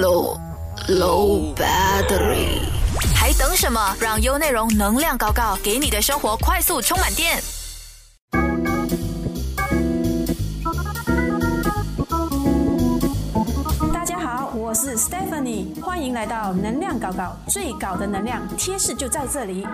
low low battery，还等什么？让优内容能量高高，给你的生活快速充满电。大家好，我是 Stephanie，欢迎来到能量高高，最高的能量贴士就在这里。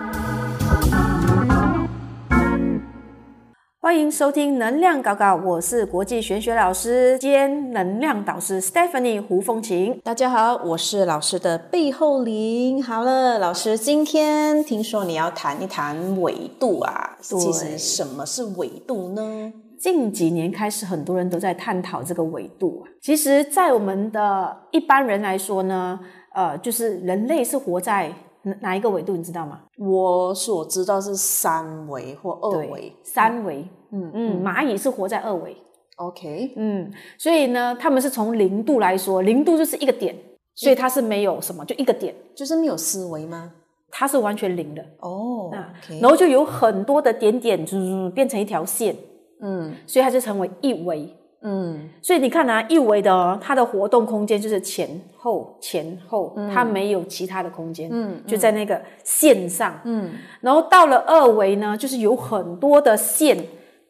欢迎收听能量搞搞，我是国际玄学老师兼能量导师 Stephanie 胡风琴。大家好，我是老师的背后灵。好了，老师，今天听说你要谈一谈纬度啊，对其实什么是纬度呢？近几年开始，很多人都在探讨这个纬度啊。其实，在我们的一般人来说呢，呃，就是人类是活在哪哪一个纬度，你知道吗？我所知道是三维或二维，。三维。嗯嗯嗯，蚂蚁是活在二维。，OK，嗯，所以呢，他们是从零度来说，零度就是一个点，所以它是没有什么，就一个点，就是没有思维吗？它是完全零的。哦然后就有很多的点点，就是变成一条线，嗯所以它就成为一维。嗯所以你看啊，一维的哦它的活动空间就是前后前后，它没有其他的空间，嗯就在那个线上。嗯然后到了二维呢，就是有很多的线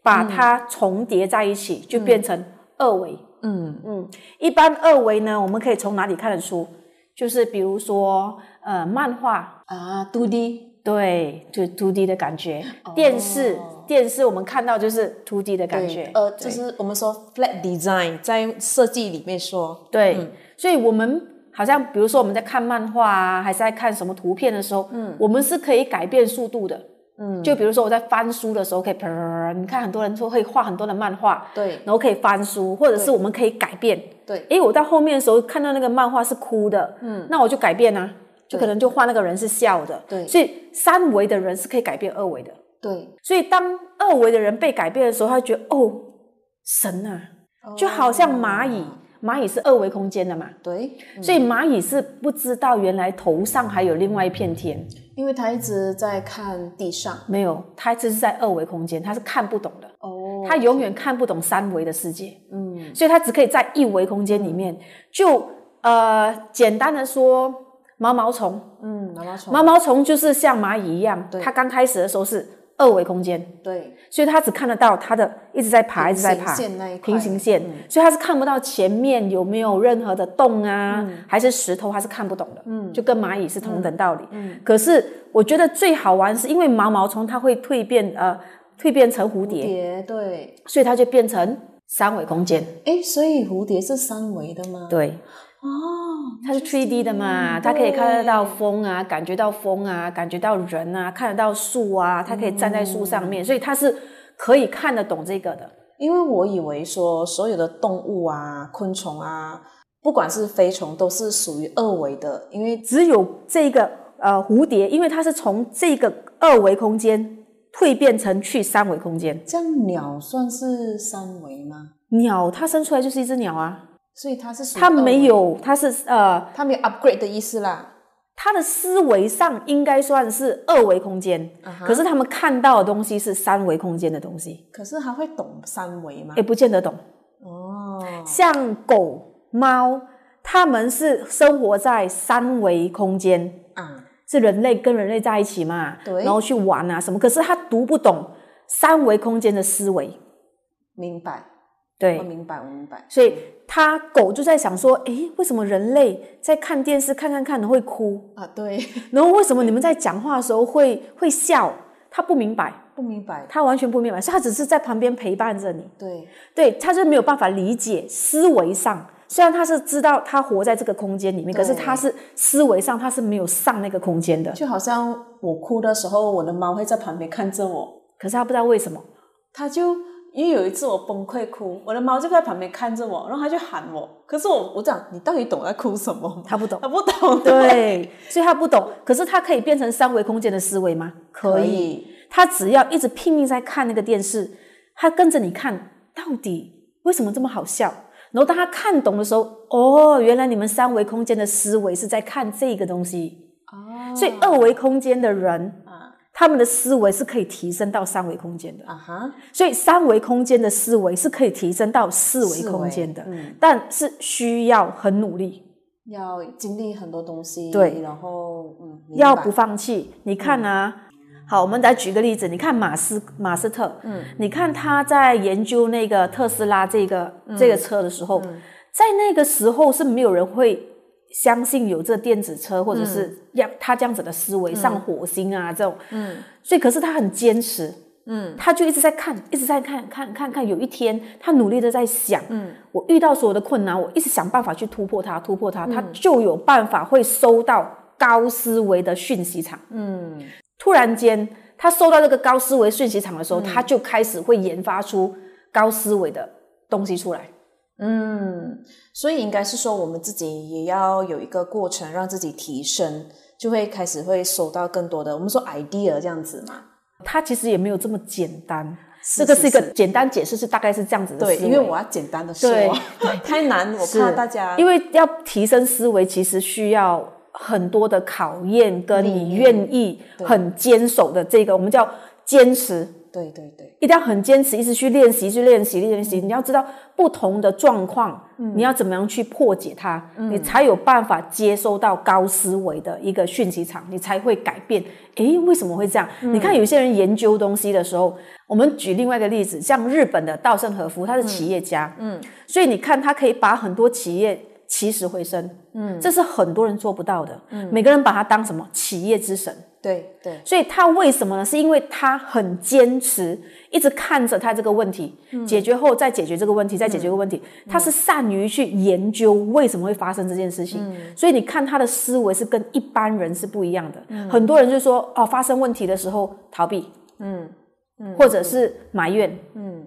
把它重叠在一起，就变成二维。嗯嗯，一般二维呢，我们可以从哪里看得出？就是比如说，呃，漫画，啊，two D 对，就 two D 的感觉；电视，电视我们看到就是 two D 的感觉。呃，就是我们说 flat design，在设计里面说，对，所以我们好像比如说我们在看漫画啊，还是在看什么图片的时候，嗯，我们是可以改变速度的。嗯，就比如说我在翻书的时候，可以砰，你看很多人说会画很多的漫画，对。然后可以翻书，或者是我们可以改变。对。诶，我到后面的时候看到那个漫画是哭的，嗯，那我就改变啊，就可能就画那个人是笑的，对。所以三维的人是可以改变二维的，对，所以当二维的人被改变的时候，他觉得哦，神啊，就好像蚂蚁，蚂蚁是二维空间的嘛，对，所以蚂蚁是不知道原来头上还有另外一片天，因为它一直在看地上。没有，它只是在二维空间，它是看不懂的，哦它永远看不懂三维的世界。嗯。所以它只可以在一维空间里面。就呃，简单的说，毛毛虫，嗯，毛毛虫，毛毛虫就是像蚂蚁一样对，它刚开始的时候是二维空间，对，所以他只看得到他的一直在爬，一直在爬平行线。所以他是看不到前面有没有任何的洞啊，还是石头，他是看不懂的。嗯，就跟蚂蚁是同等道理。嗯，可是我觉得最好玩是因为毛毛虫它会蜕变，呃，蜕变成蝴蝶，蝶对，所以它就变成三维空间。哎，所以蝴蝶是三维的吗？对，哦，它是 3D 的嘛，它可以看得到风啊，感觉到风啊，感觉到人啊，看得到树啊，它可以站在树上面，所以它是可以看得懂这个的。因为我以为说所有的动物啊、昆虫啊，不管是飞虫，都是属于二维的，因为只有这个呃蝴蝶，因为它是从这个二维空间蜕变成去三维空间。这样鸟算是三维吗？鸟它生出来就是一只鸟啊，所以他是属于它没，有，他是呃它没有 upgrade 的意思啦。他的思维上应该算是二维空间可是他们看到的东西是三维空间的东西，可是他会懂三维吗？也？不见得懂。哦，像狗、猫，他们是生活在三维空间，啊，是人类跟人类在一起嘛，对。然后去玩啊什么，可是他读不懂三维空间的思维，明白，对。我，明白，我明白。所以它狗就在想说，诶，为什么人类在看电视看看看的会哭，啊，对，然后为什么你们在讲话的时候会会笑？他不明白，不明白，他完全不明白，所以他只是在旁边陪伴着你。对，对，他就没有办法理解思维上，虽然他是知道他活在这个空间里面，可是对他是思维上他是没有上那个空间的，就好像我哭的时候，我的猫会在旁边看着我，可是他不知道为什么。他就因为有一次我崩溃哭，我的猫就在旁边看着我，然后它就喊我，可是我我讲你到底懂我在哭什么它？不懂它不懂，对，所以它不懂。可是它可以变成三维空间的思维吗？可以。可以，他只要一直拼命在看那个电视，它跟着你看，到底为什么这么好笑？然后当它看懂的时候，哦，原来你们三维空间的思维是在看这个东西。哦所以二维空间的人，啊他们的思维是可以提升到三维空间的。啊哈，所以三维空间的思维是可以提升到四维空间的，嗯。但是需要很努力。要经历很多东西，对。然后嗯，要不放弃。你看啊，好，我们来举个例子，你看马斯马斯特，嗯，你看他在研究那个特斯拉这个、这个车的时候，在那个时候是没有人会相信有这电子车，或者是要他这样子的思维上火星啊这种，嗯，所以可是他很坚持。嗯，他就一直在看，一直在看，看看看。有一天，他努力的在想，嗯，我遇到所有的困难，我一直想办法去突破它，突破它，他就有办法会收到高思维的讯息场。嗯，突然间，他收到这个高思维讯息场的时候，他就开始会研发出高思维的东西出来。嗯，所以应该是说我们自己也要有一个过程，让自己提升，就会开始会收到更多的我们说 idea 这样子嘛。它其实也没有这么简单，这个是一个简单解释，是大概是这样子的对，思维因为我要简单的说对，太难，我怕大家因为要提升思维，其实需要很多的考验，跟你愿意很坚守的这个，我们叫坚持。对对对，一定要很坚持，一直去练习，去练习，练习。你要知道不同的状况，你要怎么样去破解它，你才有办法接收到高思维的一个讯息场，你才会改变。诶，为什么会这样？你看有些人研究东西的时候，我们举另外一个例子，像日本的稻盛和夫，他是企业家，嗯，所以你看他可以把很多企业起死回生，嗯，这是很多人做不到的，嗯，每个人把他当什么？企业之神。对对，所以他为什么？呢？是因为他很坚持，一直看着他这个问题、解决后再解决这个问题，再解决个问题。他是善于去研究为什么会发生这件事情。所以你看他的思维是跟一般人是不一样的。很多人就说哦，发生问题的时候逃避，嗯。嗯，或者是埋怨，嗯。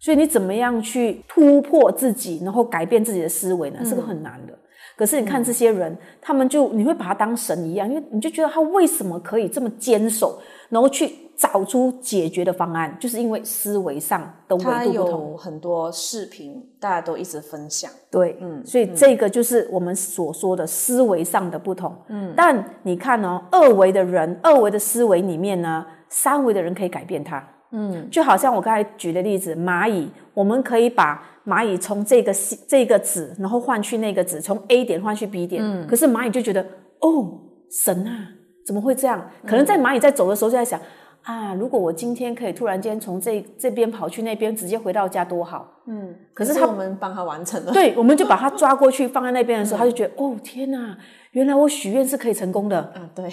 所以你怎么样去突破自己，然后改变自己的思维呢？这个很难的。可是你看这些人，他们就你会把他当神一样，因为你就觉得他为什么可以这么坚守，然后去找出解决的方案，就是因为思维上的维度不同。有很多视频，大家都一直分享。对，嗯，所以这个就是我们所说的思维上的不同。嗯，但你看哦，二维的人，二维的思维里面呢，三维的人可以改变它。嗯，就好像我刚才举的例子，蚂蚁，我们可以把蚂蚁从这个细这个纸，然后换去那个纸，从 A 点换去 B 点。嗯，可是蚂蚁就觉得，哦，神啊，怎么会这样？可能在蚂蚁在走的时候就在想。啊！如果我今天可以突然间从这这边跑去那边，直接回到家多好。嗯，可是他是我们帮他完成了。对，我们就把他抓过去放在那边的时候，他就觉得哦天哪，原来我许愿是可以成功的。嗯，对，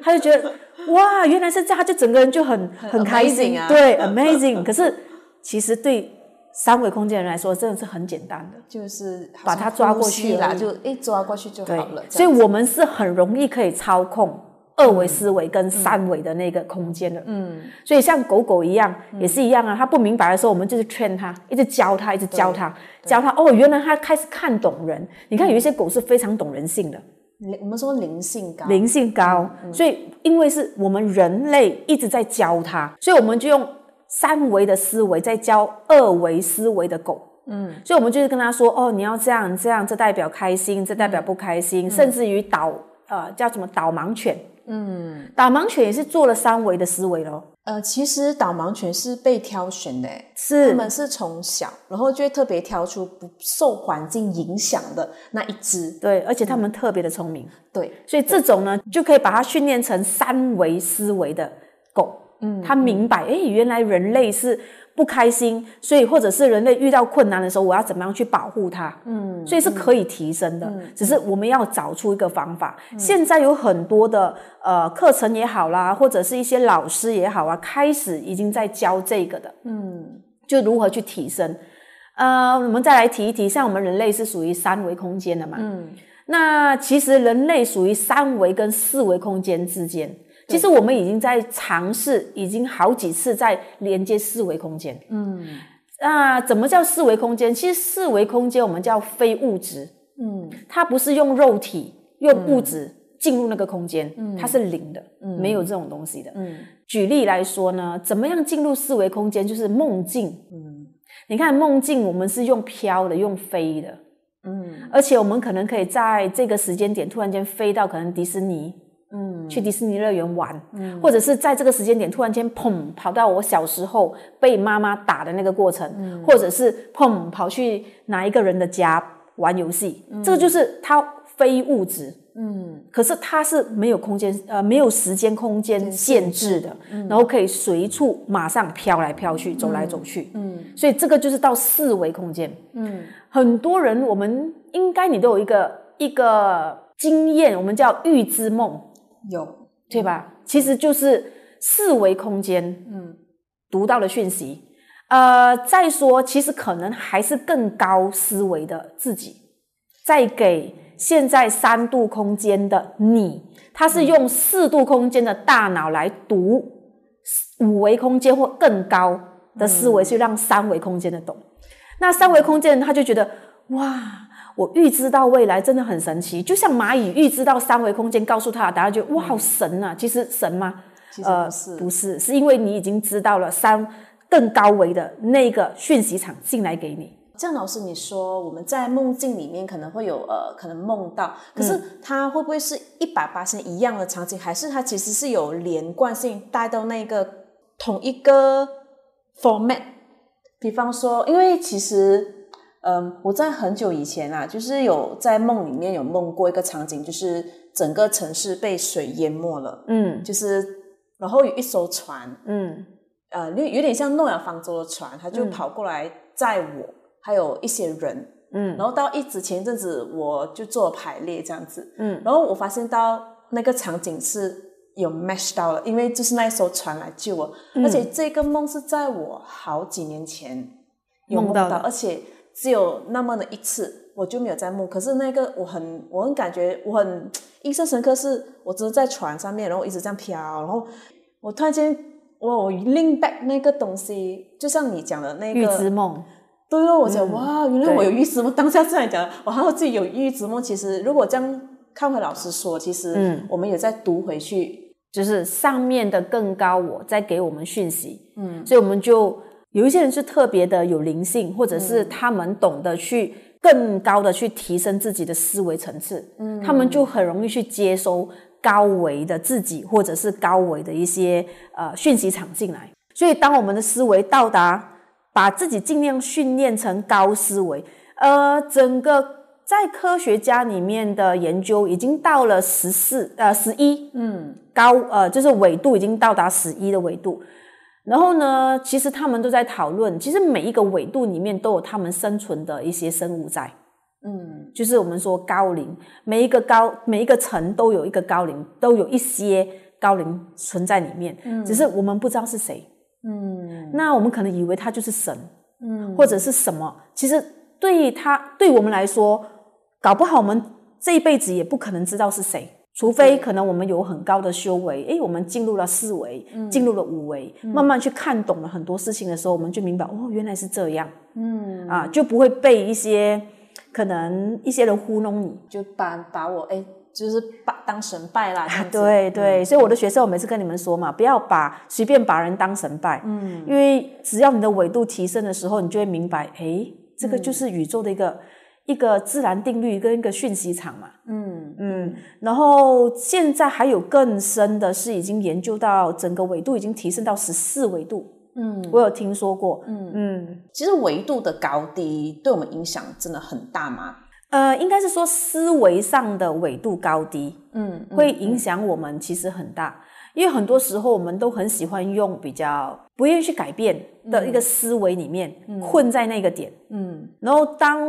他就觉得哇，原来是这样，他就整个人就很很开心啊对，amazing。可是其实对三维空间人来说，真的是很简单的。就是把它抓过去啦，就一抓过去就好了。所以我们是很容易可以操控二维思维跟三维的那个空间的。嗯，所以像狗狗一样，也是一样啊。它不明白的时候，我们就是劝它，一直教它，一直教它，教它。哦，原来它开始看懂人。你看，有一些狗是非常懂人性的。灵我们说灵性高，灵性高，所以因为是我们人类一直在教它，所以我们就用三维的思维在教二维思维的狗。嗯，所以我们就是跟他说，哦，你要这样这样，这代表开心，这代表不开心，甚至于导呃叫什么导盲犬。嗯，导盲犬也是做了三维的思维咯。呃，其实导盲犬是被挑选的，是他们是从小，然后就会特别挑出不受环境影响的那一只。对，而且他们特别的聪明，对，所以这种呢，就可以把它训练成三维思维的狗。嗯，他明白，哎，原来人类是不开心，所以或者是人类遇到困难的时候，我要怎么样去保护它？嗯，所以是可以提升的，只是我们要找出一个方法。现在有很多的呃课程也好啦，或者是一些老师也好啊，开始已经在教这个的，嗯，就如何去提升。呃，我们再来提一提，像我们人类是属于三维空间的嘛，嗯，那其实人类属于三维跟四维空间之间。其实我们已经在尝试，已经好几次在连接四维空间。嗯，那怎么叫四维空间？其实四维空间我们叫非物质。嗯，它不是用肉体、用物质进入那个空间，它是零的，没有这种东西的。嗯，举例来说呢，怎么样进入四维空间？就是梦境。嗯，你看梦境，我们是用飘的，用飞的。嗯，而且我们可能可以在这个时间点突然间飞到可能迪士尼。嗯，去迪士尼乐园玩，嗯，或者是在这个时间点突然间砰跑到我小时候被妈妈打的那个过程，嗯。或者是砰跑去哪一个人的家玩游戏，这个就是它非物质，嗯。可是它是没有空间呃没有时间空间限制的，嗯。然后可以随处马上飘来飘去，走来走去。嗯。所以这个就是到四维空间。嗯。很多人我们应该你都有一个一个经验，我们叫预知梦，有对吧？其实就是四维空间嗯读到的讯息。呃，再说，其实可能还是更高思维的自己，在给现在三度空间的你，他是用四度空间的大脑来读五维空间或更高的思维，去让三维空间的懂。那三维空间他就觉得哇，我预知到未来真的很神奇，就像蚂蚁预知到三维空间，告诉他的答案，觉得哇，好神啊！其实神吗？呃是呃、不是，是因为你已经知道了三更高维的那个讯息场进来给你。这样，老师，你说我们在梦境里面可能会有呃，可能梦到，可是它会不会是一百八十一样的场景，还是它其实是有连贯性带到那个同一个 format？比方说，因为其实，嗯、我在很久以前啊，就是有在梦里面有梦过一个场景，就是整个城市被水淹没了，嗯。就是然后有一艘船，嗯。呃，有有点像诺亚方舟的船，它就嗯。跑过来载我，还有一些人，嗯。然后到一直前一阵子我就做排列这样子，嗯。然后我发现到那个场景是有 match 到了，因为就是那一艘船来救我，嗯。而且这个梦是在我好几年前有梦到，梦到的。而且只有那么的一次，我就没有在梦。可是那个我很我很感觉我很印象深刻，是我只是在船上面，然后一直这样飘，然后我突然间。哇！我 link back 那个东西，就像你讲的那个预知梦，对哦，我讲、哇，原来我有预知梦。当下这样讲，我还有自己有预知梦。其实如果这样看回老师说，其实嗯我们也在读回去，就是上面的更高我在给我们讯息，嗯所以我们就有一些人是特别的有灵性，或者是他们懂得去更高的去提升自己的思维层次，嗯，他们就很容易去接收高维的自己，或者是高维的一些呃讯息场进来。所以，当我们的思维到达，把自己尽量训练成高思维，呃，整个在科学家里面的研究已经到了十四呃十一，嗯高呃，就是纬度已经到达十一的纬度。然后呢，其实他们都在讨论，其实每一个纬度里面都有他们生存的一些生物在，嗯。就是我们说高龄，每一个高每一个层都有一个高龄，都有一些高龄存在里面，只是我们不知道是谁。嗯。那我们可能以为他就是神，嗯。或者是什么，其实对他对我们来说，搞不好我们这一辈子也不可能知道是谁，除非可能我们有很高的修为，诶，我们进入了四维，进入了五维，慢慢去看懂了很多事情的时候，我们就明白哦，原来是这样。嗯，啊，就不会被一些可能一些人糊弄你。就把把我哎，就是把当神拜啦，对对，所以我的学生，我每次跟你们说嘛，不要把随便把人当神拜，嗯。因为只要你的纬度提升的时候，你就会明白，诶，这个就是宇宙的一个、一个自然定律跟一个讯息场嘛。嗯。嗯，然后现在还有更深的是，已经研究到整个纬度已经提升到十四纬度，嗯。我有听说过。嗯，嗯，其实维度的高低对我们影响真的很大吗？呃，应该是说思维上的纬度高低，嗯会影响我们其实很大，因为很多时候我们都很喜欢用比较不愿意去改变的一个思维里面、困在那个点，嗯。然后当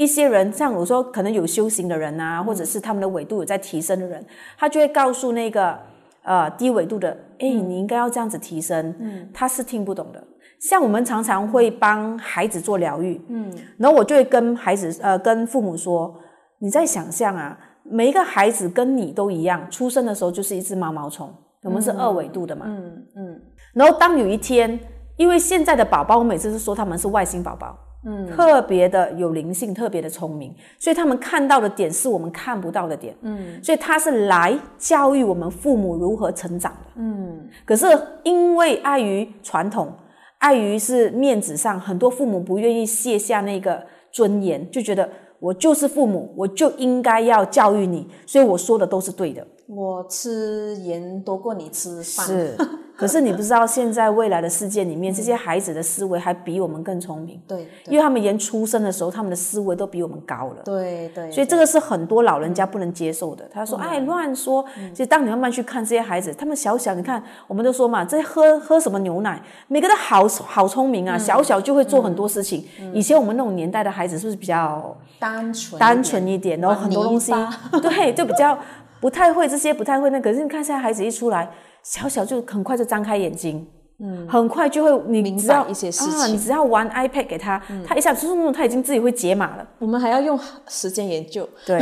一些人像我说可能有修行的人啊，或者是他们的纬度有在提升的人，他就会告诉那个呃低纬度的，哎、你应该要这样子提升，嗯。他是听不懂的。像我们常常会帮孩子做疗愈，嗯。然后我就会跟孩子呃跟父母说，你在想象啊，每一个孩子跟你都一样，出生的时候就是一只毛毛虫，我们是二维度的嘛。嗯嗯。然后当有一天，因为现在的宝宝，我每次是说他们是外星宝宝，嗯。特别的有灵性，特别的聪明，所以他们看到的点是我们看不到的点，嗯。所以他是来教育我们父母如何成长的。嗯。可是因为碍于传统，碍于是面子上，很多父母不愿意卸下那个尊严，就觉得我就是父母，我就应该要教育你，所以我说的都是对的。我吃盐多过你吃饭，是，可是你不知道，现在未来的世界里面，这些孩子的思维还比我们更聪明，对，因为他们连出生的时候，他们的思维都比我们高了。对对，所以这个是很多老人家不能接受的。他说：“哎，乱说。”其实当你慢慢去看这些孩子，他们小小，你看，我们都说嘛，这喝喝什么牛奶，每个都好好聪明啊，小小就会做很多事情。以前我们那种年代的孩子是不是比较单纯单纯一点，然后很多东西，对，就比较不太会这些，不太会那。可是你看现在孩子一出来。小小就很快就张开眼睛，嗯，很快就会你只要一些事情，你只要玩 iPad 给他，他一下子就他已经自己会解码了。我们还要用时间研究，对，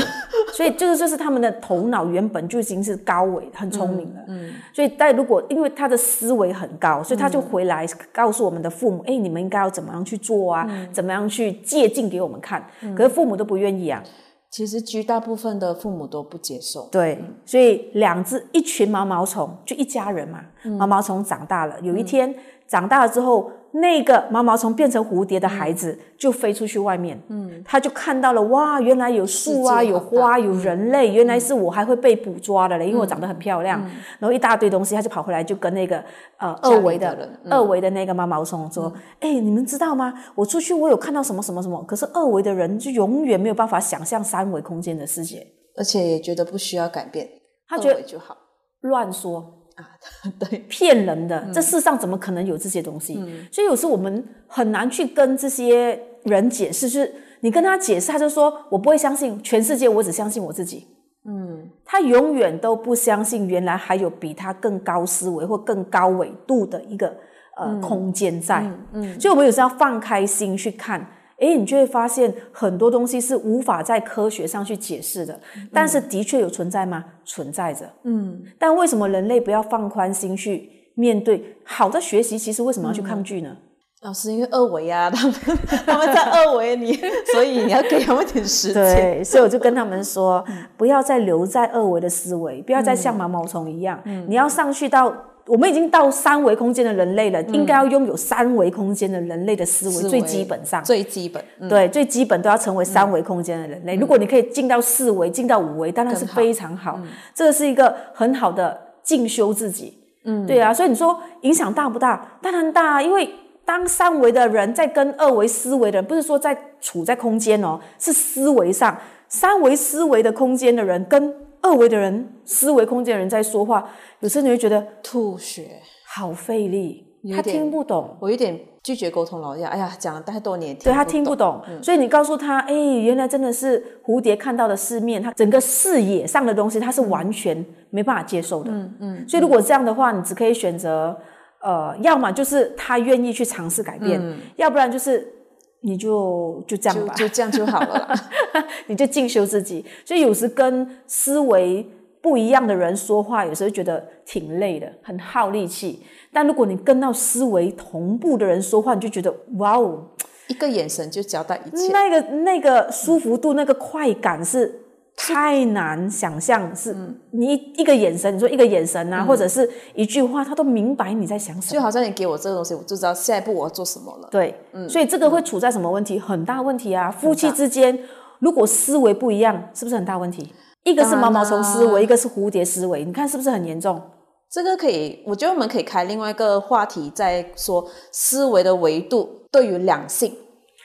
所以就是就是他们的头脑原本就已经是高维很聪明了，嗯，所以但如果因为他的思维很高，所以他就回来告诉我们的父母，哎，你们应该要怎么样去做啊？怎么样去借镜给我们看？可是父母都不愿意啊。其实绝大部分的父母都不接受，对，所以两只一群毛毛虫就一家人嘛，毛毛虫长大了，有一天长大了之后。那个毛毛虫变成蝴蝶的孩子就飞出去外面，嗯，他就看到了哇，原来有树啊，有花，有人类，原来是我还会被捕抓的嘞，因为我长得很漂亮，然后一大堆东西，他就跑回来就跟那个呃二维的二维的那个毛毛虫说：“哎，你们知道吗？我出去我有看到什么什么什么，可是二维的人就永远没有办法想象三维空间的世界，而且也觉得不需要改变，他觉得就好，乱说。”啊，对，骗人的，这世上怎么可能有这些东西？所以有时候我们很难去跟这些人解释，就是你跟他解释，他就说我不会相信全世界，我只相信我自己。嗯，他永远都不相信原来还有比他更高思维或更高纬度的一个呃空间在。嗯，所以我们有时候要放开心去看。哎，你就会发现很多东西是无法在科学上去解释的，但是的确有存在吗？存在着。嗯，但为什么人类不要放宽心去面对好的学习？其实为什么要去抗拒呢？老师，因为二维啊，他们 他们在二维你，所以你要给他们点时间。对，所以我就跟他们说，不要再留在二维的思维，不要再像毛毛虫一样，你要上去到。我们已经到三维空间的人类了，应该要拥有三维空间的人类的思维，最基本上，最基本，对，最基本都要成为三维空间的人类。如果你可以进到四维，进到五维，当然是非常好。这个是一个很好的进修自己。嗯，对啊，所以你说影响大不大？当然大，因为当三维的人在跟二维思维的人，不是说在处在空间哦，是思维上，三维思维的空间的人跟。二维的人，思维空间的人在说话，有时候你会觉得吐血，好费力，他听不懂。我有点拒绝沟通了，呀，哎呀，讲了太多年，对他听不懂。所以你告诉他，哎，原来真的是蝴蝶看到的世面，他整个视野上的东西，他是完全没办法接受的。嗯嗯。所以如果这样的话，你只可以选择，呃，要么就是他愿意去尝试改变，要不然就是。你就就这样吧，就这样就好了。你就进修自己，所以有时跟思维不一样的人说话，有时候觉得挺累的，很耗力气。但如果你跟到思维同步的人说话，你就觉得哇哦，一个眼神就交代一切。那个那个舒服度，那个快感是。太难想象，是你一个眼神，你说一个眼神啊，或者是一句话，他都明白你在想什么。就好像你给我这个东西，我就知道下一步我要做什么了。对，嗯所以这个会处在什么问题？很大问题啊！夫妻之间如果思维不一样，是不是很大问题？一个是毛毛虫思维，一个是蝴蝶思维，你看是不是很严重？这个可以，我觉得我们可以开另外一个话题，再说思维的维度对于两性。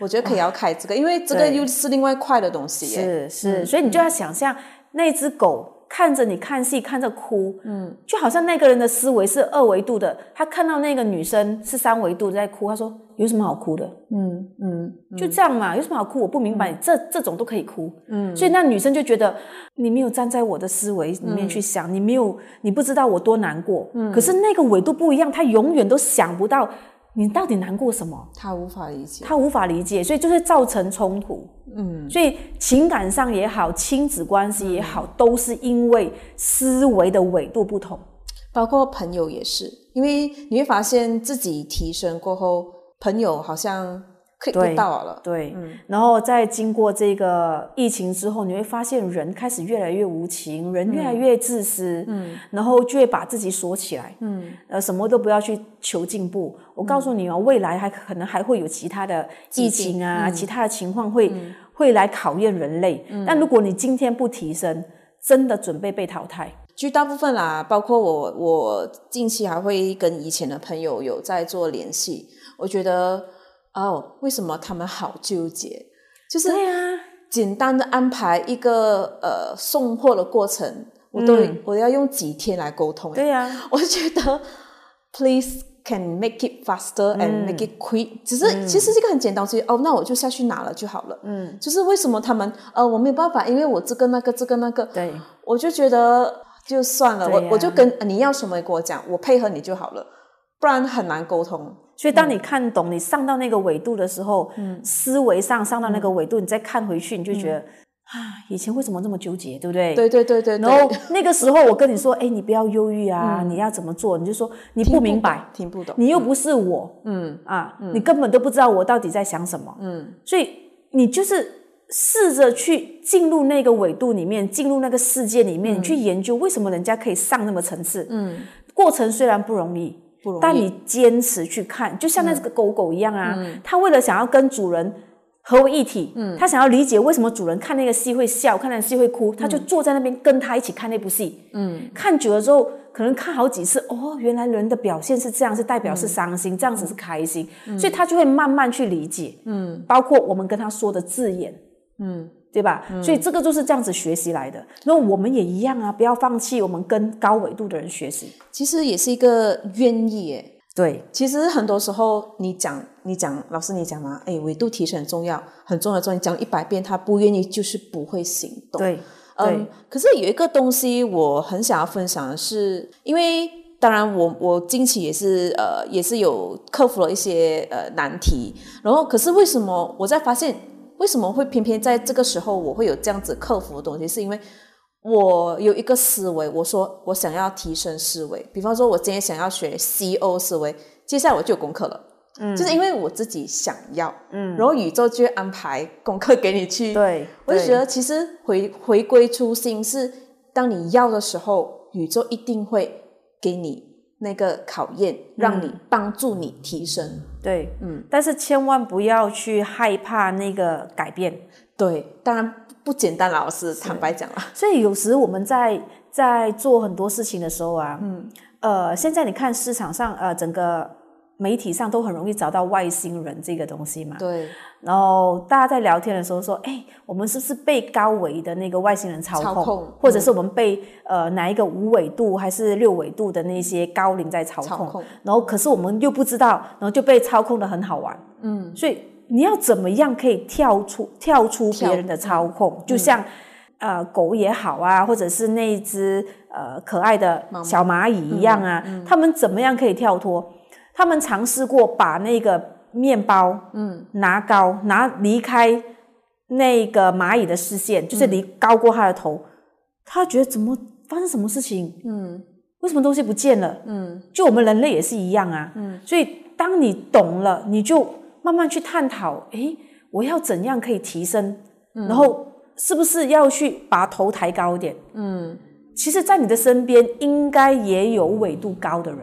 我觉得可以要开这个，因为这个又是另外一块的东西。是是，所以你就要想象那只狗看着你看戏，看着哭，嗯，就好像那个人的思维是二维度的，他看到那个女生是三维度在哭，他说有什么好哭的？嗯嗯，就这样嘛，有什么好哭？我不明白，这这种都可以哭，嗯，所以那女生就觉得你没有站在我的思维里面去想，你没有，你不知道我多难过，嗯，可是那个维度不一样，他永远都想不到。你到底难过什么？他无法理解，他无法理解，所以就是造成冲突。嗯，所以情感上也好，亲子关系也好，都是因为思维的纬度不同。包括朋友也是，因为你会发现自己提升过后，朋友好像。对，到了。对，然后在经过这个疫情之后，你会发现人开始越来越无情，人越来越自私，嗯，然后就会把自己锁起来，嗯，呃，什么都不要去求进步。我告诉你哦，未来还可能还会有其他的疫情啊，其他的情况会会来考验人类。但如果你今天不提升，真的准备被淘汰。绝大部分啦，包括我，我近期还会跟以前的朋友有在做联系。我觉得哦，为什么他们好纠结？就是对啊，简单的安排一个呃送货的过程，我都、我要用几天来沟通。对呀、我觉得 please can make it faster and make it quick，、只是、其实是一个很简单所以哦，那我就下去拿了就好了。嗯，就是为什么他们呃我没有办法，因为我这个那个这个那个，对，我就觉得就算了，我我就跟呃你要什么跟我讲，我配合你就好了，不然很难沟通。所以当你看懂，你上到那个纬度的时候，思维上上到那个纬度，你再看回去，你就觉得、啊，以前为什么这么纠结，对不对？对对对对对，然后那个时候我跟你说，哎，你不要忧郁啊，你要怎么做？你就说你不明白，听不懂，你又不是我，嗯啊，你根本都不知道我到底在想什么，嗯，所以你就是试着去进入那个纬度里面，进入那个世界里面，你去研究为什么人家可以上那么层次，嗯，过程虽然不容易，不容易。但你坚持去看，就像那个狗狗一样啊，它为了想要跟主人。合为一体，嗯，他想要理解为什么主人看那个戏会笑，看那个戏会哭，它就坐在那边跟他一起看那部戏，嗯，看久了之后，可能看好几次，哦，原来人的表现是这样，是代表是伤心，这样子是开心，所以它就会慢慢去理解，嗯，包括我们跟他说的字眼，嗯，对吧？所以这个就是这样子学习来的。那我们也一样啊，不要放弃，我们跟高纬度的人学习。其实也是一个愿意耶。对，其实很多时候，你讲你讲，老师你讲嘛，哎，纬度提升很重要，很重要，重要。你讲一百遍，他不愿意，就是不会行动。对，嗯，，可是有一个东西我很想要分享的是，因为当然我我近期也是呃也是有克服了一些呃难题，然后可是为什么我在发现为什么会偏偏在这个时候我会有这样子克服的东西，是因为我有一个思维，我说我想要提升思维，比方说我今天想要学 CO 思维，接下来我就有功课了。嗯，就是因为我自己想要，嗯，然后宇宙就会安排功课给你去。对，对。我就觉得其实回回归初心是，当你要的时候，宇宙一定会给你那个考验，让你帮助你提升。对，嗯，但是千万不要去害怕那个改变。对，当然不简单，老师坦白讲了，所以有时我们在在做很多事情的时候啊，嗯，呃，现在你看市场上，呃，整个媒体上都很容易找到外星人这个东西嘛。对，然后大家在聊天的时候说，哎，我们是不是被高维的那个外星人操控，操控或者是我们被、呃哪一个五纬度还是六纬度的那些高龄在操控？操控然后可是我们又不知道，然后就被操控的很好玩。嗯，所以你要怎么样可以跳出跳出别人的操控？就像呃狗也好啊，或者是那一只呃可爱的小蚂蚁一样啊，他们怎么样可以跳脱？他们尝试过把那个面包，嗯，拿高，拿离开那个蚂蚁的视线，就是离高过它的头，他觉得怎么发生什么事情？嗯，为什么东西不见了？嗯，就我们人类也是一样啊。嗯，所以当你懂了，你就慢慢去探讨，诶，我要怎样可以提升？然后是不是要去把头抬高一点？嗯，其实，在你的身边应该也有纬度高的人。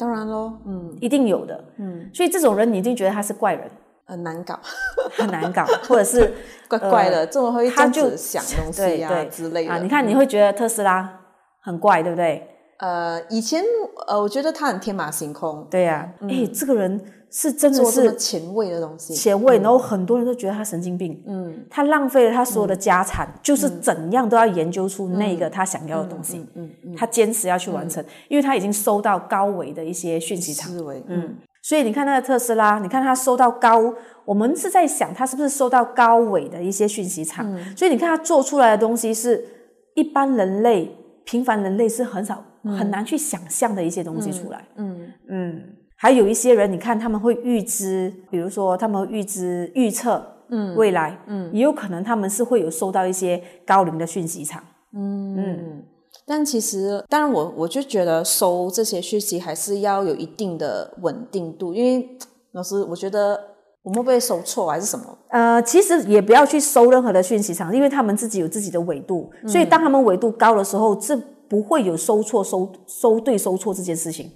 当然喽，嗯，一定有的，嗯，所以这种人你一定觉得他是怪人，很难搞，很难搞，或者是 怪怪的，这么会他就想东西啊对对。之类的。啊。你看，你会觉得特斯拉很怪，对不对？呃，以前呃，我觉得他很天马行空，对呀、啊，哎、这个人是真的是前卫的东西，前卫，然后很多人都觉得他神经病，嗯，他浪费了他所有的家产，就是怎样都要研究出那个他想要的东西，嗯嗯，他坚持要去完成，因为他已经收到高维的一些讯息场。思维，嗯，所以你看那个特斯拉，你看他收到高，我们是在想他是不是收到高维的一些讯息场。所以你看他做出来的东西是一般人类、平凡人类是很少、很难去想象的一些东西出来。嗯。嗯，还有一些人，你看他们会预知，比如说他们会预知预测。嗯，未来，嗯，也有可能他们是会有收到一些高龄的讯息场，嗯嗯但其实，当然我我就觉得收这些讯息还是要有一定的稳定度，因为老师，我觉得我们会不会收错还是什么？呃，其实也不要去收任何的讯息场，因为他们自己有自己的纬度，所以当他们纬度高的时候，这不会有收错、收收对、收错这件事情？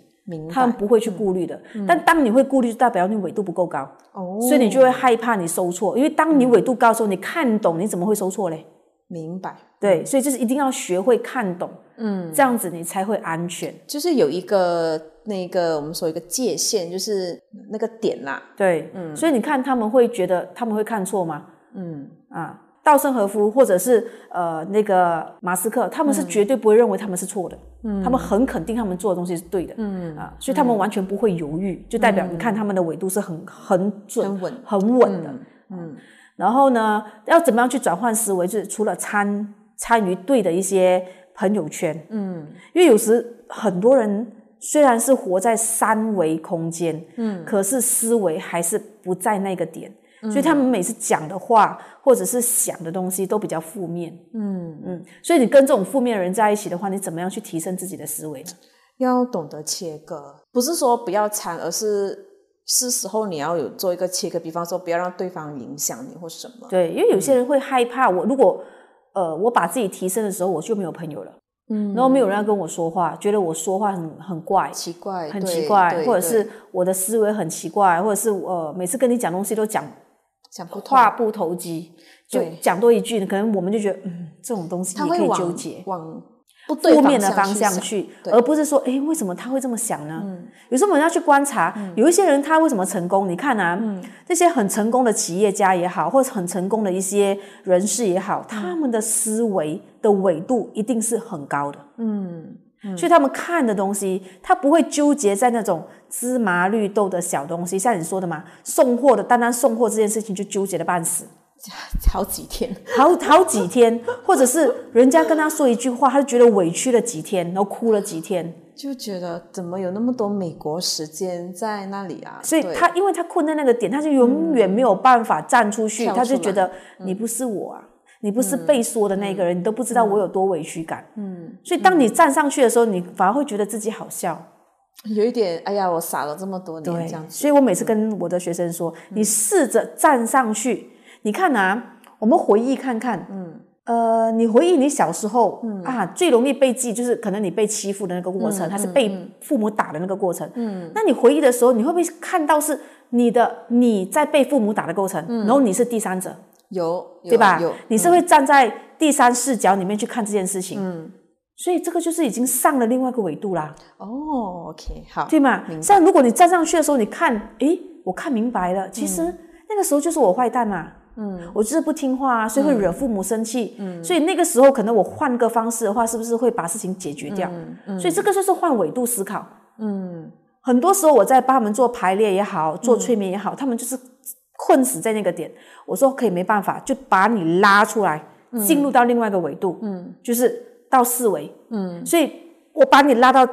他们不会去顾虑的。但当你会顾虑，就代表你纬度不够高，哦，所以你就会害怕你收错，因为当你纬度高的时候，你看懂，你怎么会收错嘞？明白。对，所以就是一定要学会看懂，嗯，这样子你才会安全。就是有一个那个我们说一个界限，就是那个点啦。对，嗯，所以你看他们会觉得他们会看错吗？嗯啊，稻盛和夫或者是呃那个马斯克，他们是绝对不会认为他们是错的，嗯，他们很肯定他们做的东西是对的，嗯啊，所以他们完全不会犹豫，就代表你看他们的纬度是很很准、很稳、很稳的，嗯。然后呢，要怎么样去转换思维？就是除了参参与对的一些朋友圈，嗯，因为有时很多人虽然是活在三维空间，嗯，可是思维还是不在那个点，所以他们每次讲的话或者是想的东西都比较负面，嗯。嗯，所以你跟这种负面的人在一起的话，你怎么样去提升自己的思维呢？要懂得切割，不是说不要掺，而是。是时候你要有做一个切割，比方说不要让对方影响你或什么。对，因为有些人会害怕我，如果呃我把自己提升的时候，我就没有朋友了，嗯，然后没有人要跟我说话，觉得我说话很很怪，奇怪，很奇怪，或者是我的思维很奇怪，或者是呃每次跟你讲东西都讲讲不话不投机，就讲多一句，可能我们就觉得嗯这种东西也可以纠结。负面的方向去，而不是说，哎，为什么他会这么想呢？有时候我们要去观察，有一些人他为什么成功？你看啊，这些很成功的企业家也好，或者很成功的一些人士也好，他们的思维的纬度一定是很高的。嗯，所以他们看的东西，他不会纠结在那种芝麻绿豆的小东西，像你说的嘛，送货的，单单送货这件事情就纠结的半死。好几天，好好几天，或者是人家跟他说一句话，他就觉得委屈了几天，然后哭了几天，就觉得怎么有那么多美国时间在那里啊？所以他因为他困在那个点，他就永远没有办法站出去，他就觉得你不是我啊，你不是被说的那个人，你都不知道我有多委屈感。嗯，所以当你站上去的时候，你反而会觉得自己好笑，有一点哎呀，我傻了这么多年这样子。所以我每次跟我的学生说，你试着站上去。你看啊，我们回忆看看，嗯，呃，你回忆你小时候，嗯。啊，最容易被记就是可能你被欺负的那个过程，还是被父母打的那个过程，嗯，那你回忆的时候，你会不会看到是你的你在被父母打的过程，然后你是第三者，有对吧？有，你是会站在第三视角里面去看这件事情，嗯，所以这个就是已经上了另外一个维度啦。哦，OK，好，对吗？像如果你站上去的时候，你看，诶，我看明白了，其实那个时候就是我坏蛋嘛。嗯，我就是不听话啊，所以会惹父母生气。嗯，所以那个时候可能我换个方式的话，是不是会把事情解决掉？嗯，所以这个就是换维度思考。嗯，很多时候我在帮他们做排列也好，做催眠也好，他们就是困死在那个点。我说可以没办法，就把你拉出来，进入到另外一个维度。嗯，就是到四维。嗯，所以我把你拉到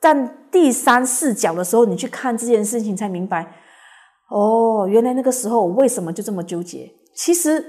站第三视角的时候，你去看这件事情，才明白。哦，原来那个时候我为什么就这么纠结？其实，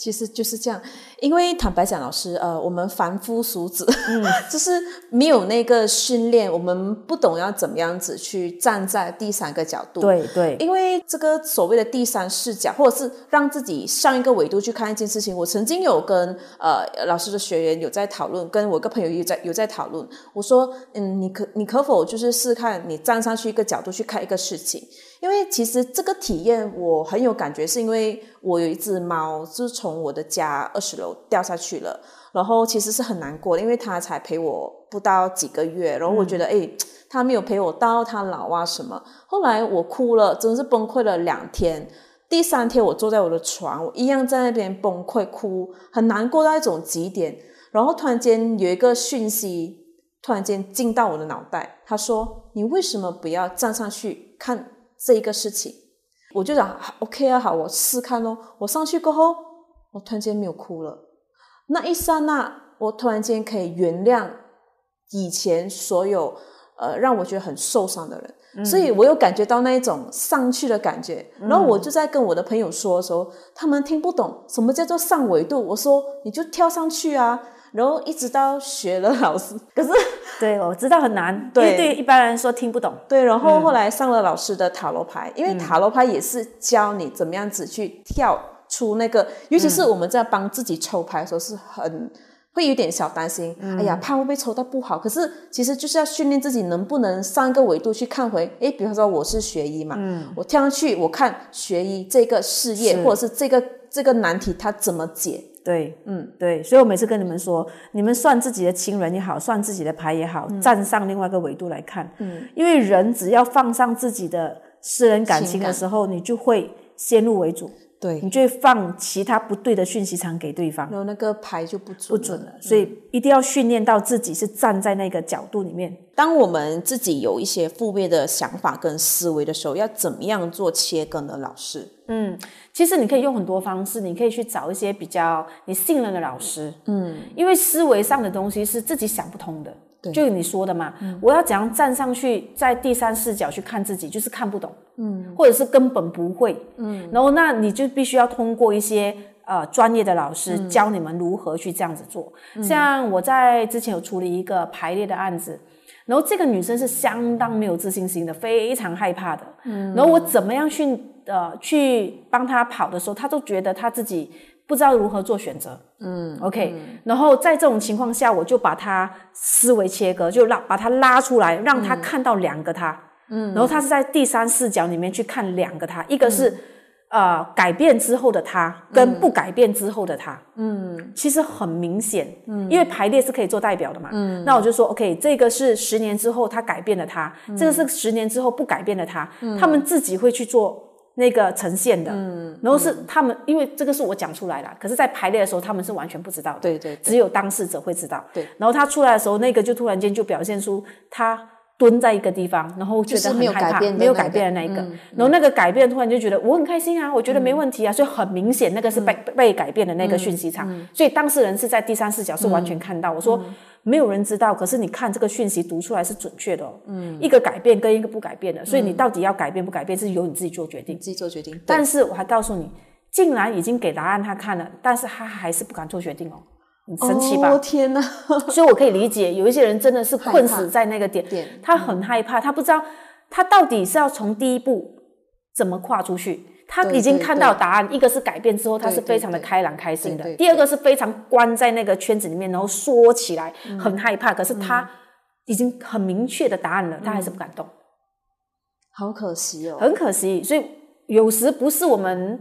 其实就是这样。因为坦白讲，老师，呃，我们凡夫俗子，嗯，就是没有那个训练，我们不懂要怎么样子去站在第三个角度。对对。因为这个所谓的第三视角，或者是让自己上一个维度去看一件事情，我曾经有跟呃老师的学员有在讨论，跟我一个朋友有在有在讨论。我说，嗯，你可你可否就是试看你站上去一个角度去看一个事情？因为其实这个体验我很有感觉，是因为我有一只猫，就是从我的家二十楼掉下去了，然后其实是很难过的，因为它才陪我不到几个月，然后我觉得哎，它没有陪我到它老啊什么，后来我哭了，真的是崩溃了两天。第三天我坐在我的床，我一样在那边崩溃哭，很难过到一种极点，然后突然间有一个讯息突然间进到我的脑袋，他说：“你为什么不要站上去看？”这一个事情，我就想，OK 啊，好，我试看咯。我上去过后，我突然间没有哭了。那一刹那，我突然间可以原谅以前所有呃让我觉得很受伤的人，所以我有感觉到那一种上去的感觉。然后我就在跟我的朋友说的时候，他们听不懂什么叫做上维度。我说，你就跳上去啊。然后一直到学了老师，可是对我知道很难，对对一般人说听不懂。对，然后后来上了老师的塔罗牌，因为塔罗牌也是教你怎么样子去跳出那个，尤其是我们在帮自己抽牌的时候是很会有点小担心，哎呀，怕会被抽到不好。可是其实就是要训练自己能不能上一个维度去看回，哎，比方说我是学医嘛，我跳上去我看学医这个事业或者是这个这个难题它怎么解。对，嗯，对，所以我每次跟你们说，你们算自己的亲人也好，算自己的牌也好，站上另外一个维度来看，嗯，因为人只要放上自己的私人感情的时候，你就会先入为主。对。你就会放其他不对的讯息场给对方，然后那个牌就不准不准了。所以一定要训练到自己是站在那个角度里面。当我们自己有一些负面的想法跟思维的时候，要怎么样做切割呢？老师，嗯，其实你可以用很多方式，你可以去找一些比较你信任的老师，嗯，因为思维上的东西是自己想不通的。就你说的嘛，我要怎样站上去，在第三视角去看自己，就是看不懂，嗯，或者是根本不会，嗯，然后那你就必须要通过一些呃专业的老师教你们如何去这样子做。像我在之前有处理一个排列的案子，然后这个女生是相当没有自信心的，非常害怕的，嗯，然后我怎么样去呃去帮她跑的时候，她都觉得她自己。不知道如何做选择，嗯，OK，然后在这种情况下，我就把她思维切割，就拉把她拉出来，让她看到两个她，嗯，然后他是在第三视角里面去看两个他，一个是呃改变之后的他，跟不改变之后的他，嗯，其实很明显，嗯，因为排列是可以做代表的嘛，嗯，那我就说 OK，这个是十年之后他改变了他，这个是十年之后不改变的他，他们自己会去做。那个呈现的，嗯，然后是他们，因为这个是我讲出来了，可是，在排列的时候，他们是完全不知道的，对对，只有当事者会知道，对。然后他出来的时候，那个就突然间就表现出他蹲在一个地方，然后觉得很害怕，没有改变的那一个，然后那个改变突然就觉得我很开心啊，我觉得没问题啊，所以很明显那个是被被改变的那个讯息场，所以当事人是在第三视角是完全看到，我说。没有人知道，可是你看这个讯息读出来是准确的哦。嗯，一个改变跟一个不改变的，所以你到底要改变不改变，是由你自己做决定。自己做决定。但是我还告诉你，竟然已经给答案他看了，但是他还是不敢做决定哦。很神奇吧？天哪！所以我可以理解，有一些人真的是困死在那个点，他很害怕，他不知道他到底是要从第一步怎么跨出去。他已经看到答案，一个是改变之后，他是非常的开朗开心的；第二个是非常关在那个圈子里面，然后缩起来，很害怕。可是他已经很明确的答案了，他还是不敢动，好可惜哦，很可惜。所以有时不是我们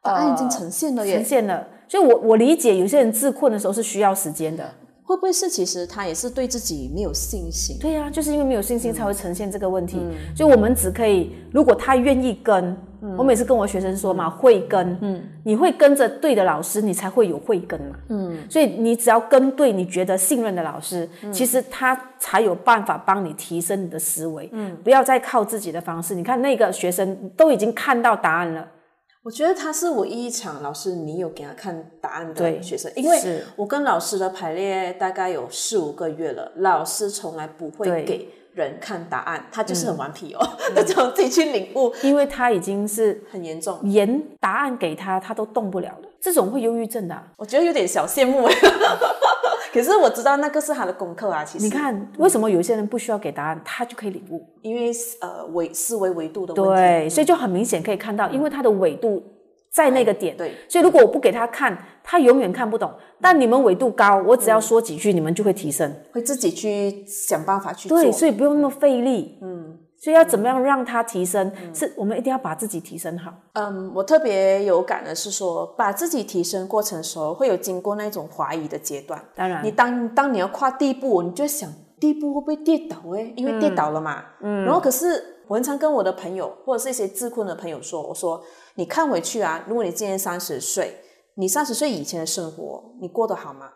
答案已经呈现了，呈现了。所以我我理解有些人自困的时候是需要时间的。会不会是其实他也是对自己没有信心？对呀，就是因为没有信心才会呈现这个问题。所以我们只可以，如果他愿意跟，我每次跟我学生说嘛，会跟，嗯，你会跟着对的老师，你才会有会跟嘛，嗯，所以你只要跟对你觉得信任的老师，其实他才有办法帮你提升你的思维，嗯，不要再靠自己的方式。你看那个学生都已经看到答案了。我觉得他是唯一一场老师，你有给他看答案的学生，因为我跟老师的排列大概有四五个月了，老师从来不会给人看答案，他就是很顽皮哦，他只有自己去领悟，因为他已经是很严重，严答案给他他都动不了了，这种会忧郁症的，我觉得有点小羡慕哎。可是我知道那个是他的功课啊，其实。你看为什么有些人不需要给答案，他就可以领悟，因为呃维思维维度的问题，对，所以就很明显可以看到，因为他的纬度在那个点，对，所以如果我不给他看，他永远看不懂。但你们纬度高，我只要说几句，你们就会提升，会自己去想办法去做，对，所以不用那么费力，嗯。所以要怎么样让它提升？是我们一定要把自己提升好。嗯，我特别有感的是说，把自己提升过程的时候，会有经过那种怀疑的阶段。当然，你当当你要跨第一步，你就想第一步会不会跌倒？哎，因为跌倒了嘛。嗯。然后可是我常跟我的朋友或者是一些自困的朋友说，我说你看回去啊，如果你今年三十岁，你三十岁以前的生活，你过得好吗？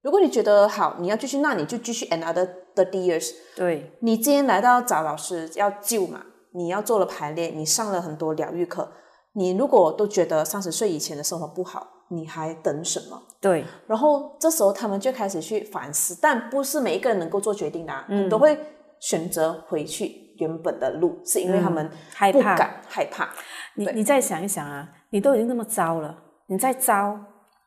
如果你觉得好，你要继续，那你就继续 another the years。对，你今天来到找老师要救嘛，你要做了排练，你上了很多疗愈课，你如果都觉得三十岁以前的生活不好，你还等什么？对。然后这时候他们就开始去反思，但不是每一个人能够做决定的，啊嗯，都会选择回去原本的路，是因为他们害怕，害怕。你你再想一想啊，你都已经那么糟了，你再糟。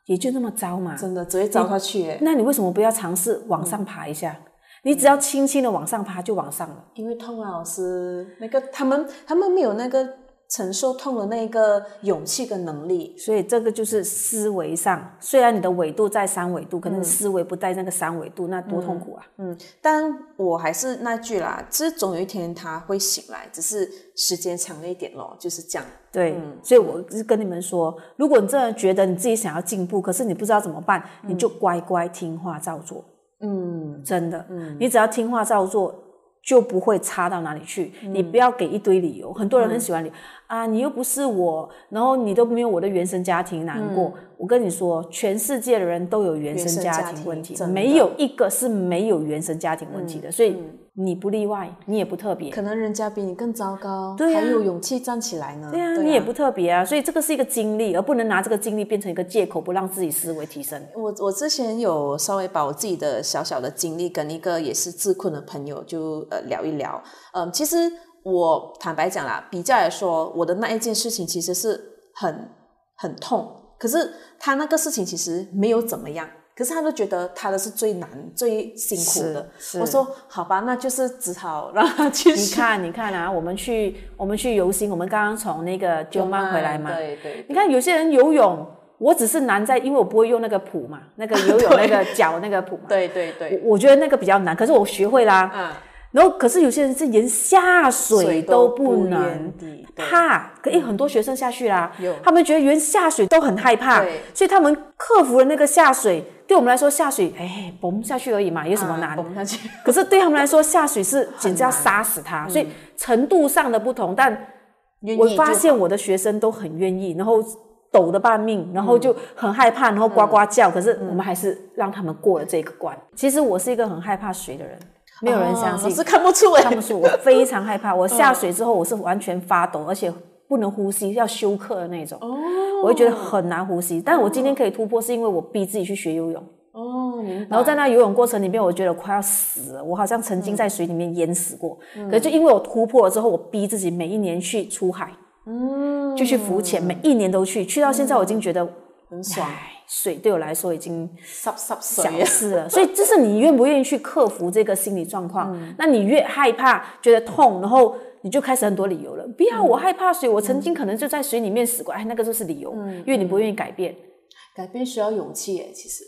也就那么糟嘛，真的只会糟下去。那你为什么不要尝试往上爬一下？你只要轻轻的往上爬就往上了。因为痛啊，老师，那个他们他们没有那个承受痛的那个勇气跟能力。所以这个就是思维上，虽然你的纬度在三纬度，可能思维不在那个三纬度，那多痛苦啊！嗯，但我还是那句啦，其实总有一天他会醒来，只是时间长了一点咯，就是这样。对，所以我是跟你们说，如果你真的觉得你自己想要进步，可是你不知道怎么办，你就乖乖听话照做。嗯，真的，你只要听话照做，就不会差到哪里去。你不要给一堆理由，很多人很喜欢你啊，你又不是我，然后你都没有我的原生家庭难过。我跟你说，全世界的人都有原生家庭问题，没有一个是没有原生家庭问题的，所以。你不例外，你也不特别，可能人家比你更糟糕，对还有勇气站起来呢。对啊，你也不特别啊，所以这个是一个经历，而不能拿这个经历变成一个借口，不让自己思维提升。我我之前有稍微把我自己的小小的经历跟一个也是自困的朋友就呃聊一聊。嗯，其实我坦白讲啦，比较来说，我的那一件事情其实是很很痛，可是他那个事情其实没有怎么样。可是他都觉得他的是最难、最辛苦的。我说好吧，那就是只好让他去。你看，你看啊，我们去我们去游行，我们刚刚从那个九曼回来嘛。对对。你看有些人游泳，我只是难在，因为我不会用那个蹼嘛，那个游泳 那个脚那个蹼嘛。对对对。我觉得那个比较难，可是我学会啦。嗯。然后，可是有些人是连下水都不能，怕。可以很多学生下去啦，他们觉得连下水都很害怕，所以他们克服了那个下水。对我们来说，下水哎，嘣下去而已嘛，有什么难？嘣下去。可是对他们来说，下水是简直要杀死他。所以程度上的不同，但我发现我的学生都很愿意，然后抖的半命，然后就很害怕，然后呱呱叫。可是我们还是让他们过了这个关。其实我是一个很害怕水的人。没有人相信，是看不出哎，看不出。我非常害怕，我下水之后我是完全发抖，而且不能呼吸，要休克的那种。哦，我会觉得很难呼吸。但我今天可以突破，是因为我逼自己去学游泳。哦，然后在那游泳过程里面，我觉得快要死了。我好像曾经在水里面淹死过。可是就因为我突破了之后，我逼自己每一年去出海，嗯，就去浮潜，每一年都去，去到现在我已经觉得很爽。水对我来说已经小事了，所以这是你愿不愿意去克服这个心理状况。那你越害怕，觉得痛，然后你就开始很多理由了。不要，我害怕水，我曾经可能就在水里面死过，哎，那个就是理由，因为你不愿意改变。改变需要勇气诶，其实。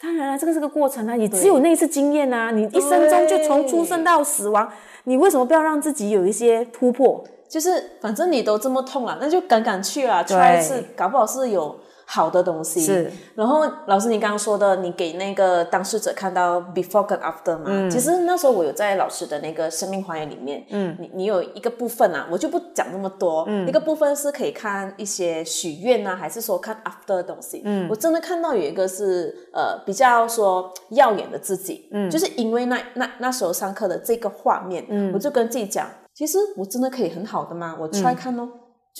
当然了，这个是个过程啊，你只有那一次经验啊，你一生中就从出生到死亡，你为什么不要让自己有一些突破？就是反正你都这么痛了，那就敢敢去啊，try 一次，搞不好是有。好的东西。是，然后老师，你刚刚说的，你给那个当事者看到 before 跟 after 嘛？嗯，其实那时候我有在老师的那个生命花园里面，嗯，你你有一个部分啊，我就不讲那么多，嗯，一个部分是可以看一些许愿啊，还是说看 after 的东西，嗯，我真的看到有一个是呃比较说耀眼的自己，嗯，就是因为那那那时候上课的这个画面，嗯，我就跟自己讲，其实我真的可以很好的吗？我 try 看哦。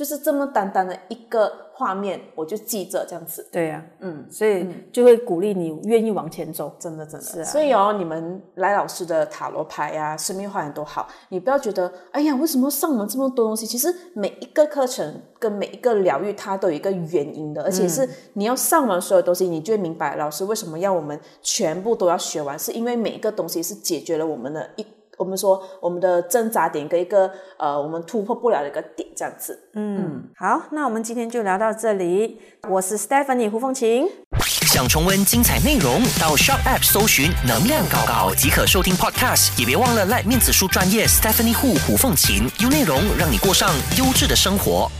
就是这么单单的一个画面，我就记着这样子。对呀，嗯，所以就会鼓励你愿意往前走，真的真的。是啊，所以哦，你们来老师的塔罗牌呀、生命花园都好，你不要觉得，哎呀，为什么上了这么多东西？其实每一个课程跟每一个疗愈，它都有一个原因的，而且是你要上完所有东西，你就会明白老师为什么要我们全部都要学完，是因为每一个东西是解决了我们的一。我们说我们的挣扎点跟一个呃，我们突破不了的一个点，这样子。嗯，好，那我们今天就聊到这里。我是 Stephanie 胡凤琴。想重温精彩内容，到 Shop App 搜寻“能量搞搞”即可收听 Podcast。也别忘了赖面子书专业 Stephanie 胡胡凤琴，有内容让你过上优质的生活。